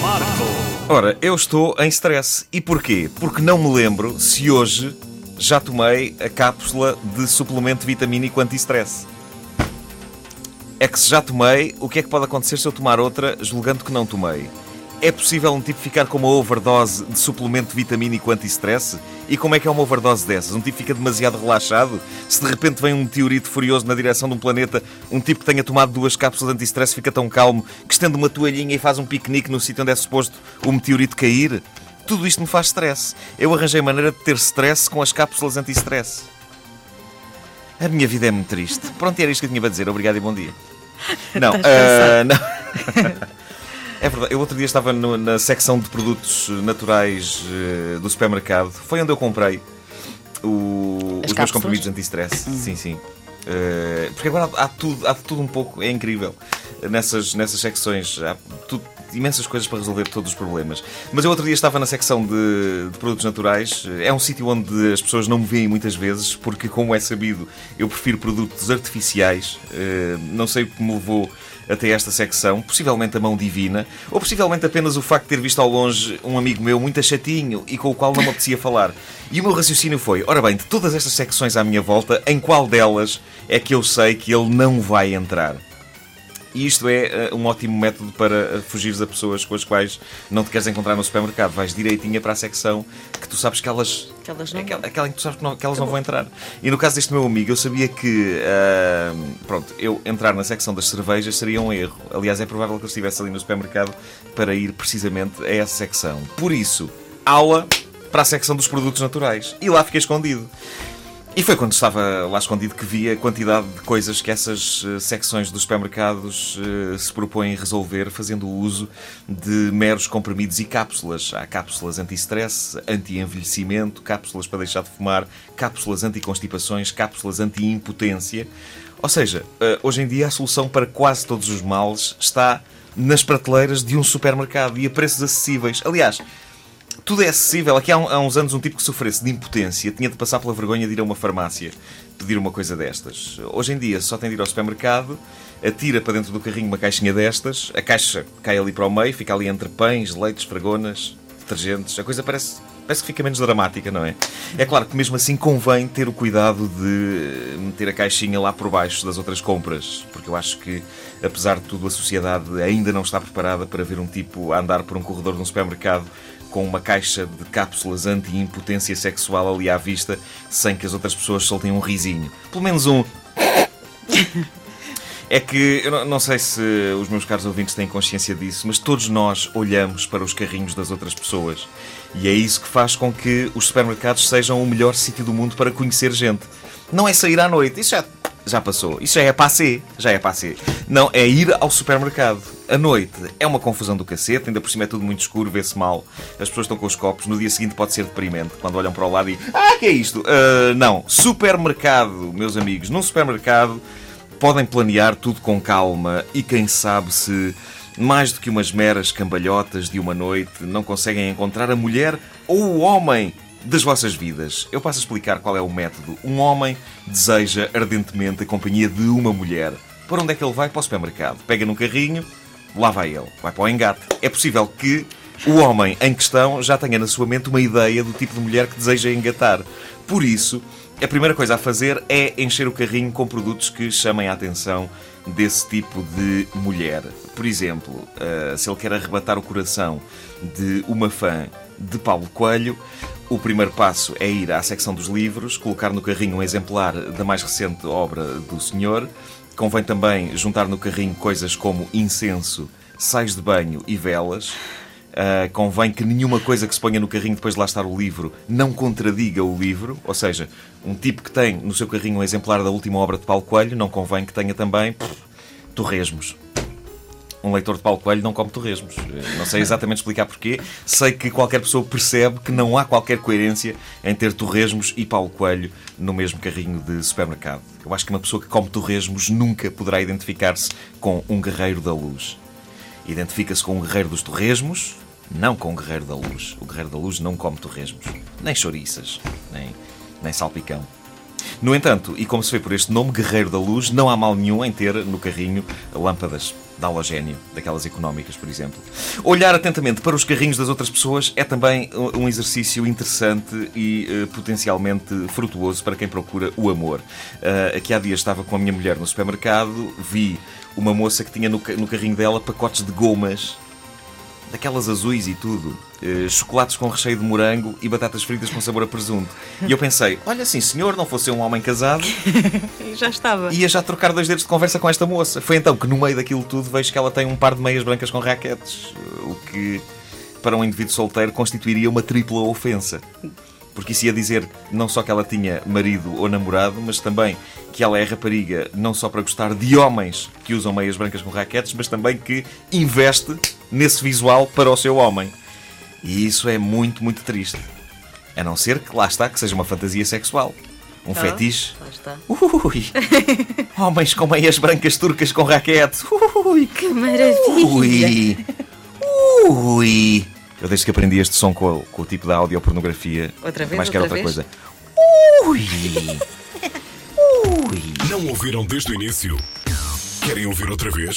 Marco. Ora, eu estou em stress. E porquê? Porque não me lembro se hoje já tomei a cápsula de suplemento vitamínico anti-stress. É que se já tomei, o que é que pode acontecer se eu tomar outra, julgando que não tomei? É possível um tipo ficar com uma overdose de suplemento vitamínico anti-stress? E como é que é uma overdose dessas? Um tipo fica demasiado relaxado? Se de repente vem um meteorito furioso na direção de um planeta, um tipo que tenha tomado duas cápsulas anti-stress fica tão calmo que estende uma toalhinha e faz um piquenique no sítio onde é suposto o meteorito cair? Tudo isto me faz stress. Eu arranjei maneira de ter stress com as cápsulas anti-stress. A minha vida é muito triste. Pronto, era isto que eu tinha para dizer. Obrigado e bom dia. Não, ah, não. É verdade, eu outro dia estava no- na secção de produtos naturais eh, do supermercado. Foi onde eu comprei o- os meus comprimidos anti-stress. Sim, sim. Eh, porque agora há, há tudo, há tudo um pouco, é incrível. Nessas, nessas secções há tudo- imensas coisas para resolver todos os problemas. Mas eu outro dia estava na secção de, de produtos naturais. É um sítio onde as pessoas não me veem muitas vezes, porque, como é sabido, eu prefiro produtos artificiais. Eh, não sei o que me levou até esta secção, possivelmente a mão divina, ou possivelmente apenas o facto de ter visto ao longe um amigo meu muito chatinho e com o qual não me apetecia falar. E o meu raciocínio foi: ora bem, de todas estas secções à minha volta, em qual delas é que eu sei que ele não vai entrar? E isto é eh, um ótimo método para eh, fugires a pessoas com as quais não te queres encontrar no supermercado. Vais direitinha para a secção que tu sabes que elas. Que elas não aquela, vão. aquela em que tu sabes que, não- que elas não vão entrar. E no caso deste meu amigo, eu sabia que. ah, pronto, eu entrar na secção das cervejas seria um erro. Aliás, é provável que eu estivesse ali no supermercado para ir precisamente a essa secção. Por isso, aula para a secção dos produtos naturais. E lá fiquei escondido. E foi quando estava lá escondido que vi a quantidade de coisas que essas eh, secções dos supermercados eh, se propõem resolver fazendo uso de meros comprimidos e cápsulas. Há cápsulas anti-stress, anti-envelhecimento, cápsulas para deixar de fumar, cápsulas anti-constipações, cápsulas anti-impotência. Ou seja, eh, hoje em dia a solução para quase todos os males está nas prateleiras de um supermercado e a preços acessíveis. Aliás, tudo é acessível. Aqui há, um- há uns anos, um tipo que sofresse de impotência tinha de passar pela vergonha de ir a uma farmácia pedir uma coisa destas. Hoje em dia, só tem de ir ao supermercado, atira para dentro do carrinho uma caixinha destas, a caixa cai ali para o meio, fica ali entre pães, leites, fragonas, detergentes. A coisa parece. Parece que fica menos dramática, não é? É claro que mesmo assim convém ter o cuidado de meter a caixinha lá por baixo das outras compras, porque eu acho que, apesar de tudo, a sociedade ainda não está preparada para ver um tipo a andar por um corredor de um supermercado com uma caixa de cápsulas anti-impotência sexual ali à vista, sem que as outras pessoas soltem um risinho. Pelo menos um. É que eu não- sei se os meus caros ouvintes têm consciência disso, mas todos nós olhamos para os carrinhos das outras pessoas. E é isso que faz com que os supermercados sejam o melhor sítio do mundo para conhecer gente. Não é sair à noite, isso já, já passou. Isso já é passé, já é passé. Não, é ir ao supermercado. À noite é uma confusão do cacete, ainda por cima é tudo muito escuro, vê-se mal. As pessoas estão com os copos, no dia seguinte pode ser deprimente, quando olham para o lado e. Ah, que é isto? Ah, não, supermercado, meus amigos. Num supermercado podem planear tudo com calma e quem sabe se, mais do que umas meras cambalhotas de uma noite, não conseguem encontrar a mulher ou o homem das vossas vidas. Eu passo a explicar qual é o método. Um homem deseja ardentemente a companhia de uma mulher. Por onde é que ele vai? Para o supermercado. Pega num carrinho, lá vai ele. Vai para o engate. É possível que o homem em questão já tenha na sua mente uma ideia do tipo de mulher que deseja engatar. Por isso, a primeira coisa a fazer é encher o carrinho com produtos que chamem a atenção desse tipo de mulher. Por exemplo, eh, se ele quer arrebatar o coração de uma fã de Paulo Coelho, o primeiro passo é ir à secção dos livros, colocar no carrinho um exemplar da mais recente obra do senhor. Convém também juntar no carrinho coisas como incenso, sais de banho e velas. Uh, convém que nenhuma coisa que se ponha no carrinho depois de lá estar o livro não contradiga o livro, ou seja, um tipo que tem no seu carrinho um exemplar da última obra de Paulo Coelho, não convém que tenha também pff, torresmos. Um leitor de Paulo Coelho não come torresmos. Uh, Não sei exatamente explicar porquê. Sei que qualquer pessoa percebe que não há qualquer coerência em ter torresmos e Paulo Coelho no mesmo carrinho de supermercado. Eu acho que uma pessoa que come torresmos nunca poderá identificar-se com um guerreiro da luz. Identifica-se com um guerreiro dos torresmos, não com um guerreiro da luz. O guerreiro da luz não come torresmos, nem chouriças, nem, nem salpicão. No entanto, e como se vê por este nome, Guerreiro da Luz, não há mal nenhum em ter no carrinho lâmpadas da halogénio, daquelas económicas, por exemplo. Olhar atentamente para os carrinhos das outras pessoas é também um exercício interessante e uh, potencialmente frutuoso para quem procura o amor. Uh, aqui há dias estava com a minha mulher no supermercado, vi uma moça que tinha no, no carrinho dela pacotes de gomas daquelas azuis e tudo, uh, chocolates com recheio de morango e batatas fritas com sabor a presunto. E eu pensei, olha sim senhor, não fosse um homem casado, já estava. Ia já trocar dois dedos de conversa com esta moça. Foi então que no meio daquilo tudo vejo que ela tem um par de meias brancas com raquetes, o que para um indivíduo solteiro constituiria uma tripla ofensa. Porque isso ia dizer não só que ela tinha marido ou namorado, mas também que ela é rapariga não só para gostar de homens que usam meias brancas com raquetes, mas também que investe nesse visual para o seu homem. E isso é muito, muito triste. A não ser que lá está, que seja uma fantasia sexual. Um oh, fetiche. Lá está. Ui! Homens com meias brancas turcas com raquete. Ui! Que maravilha! Ui! Ui! Eu desde que aprendi este som com, com o tipo da audiopornografia. Outra vez? Mais quero outra, outra vez? coisa. Ui! Ui! Não ouviram desde o início? Querem ouvir outra vez?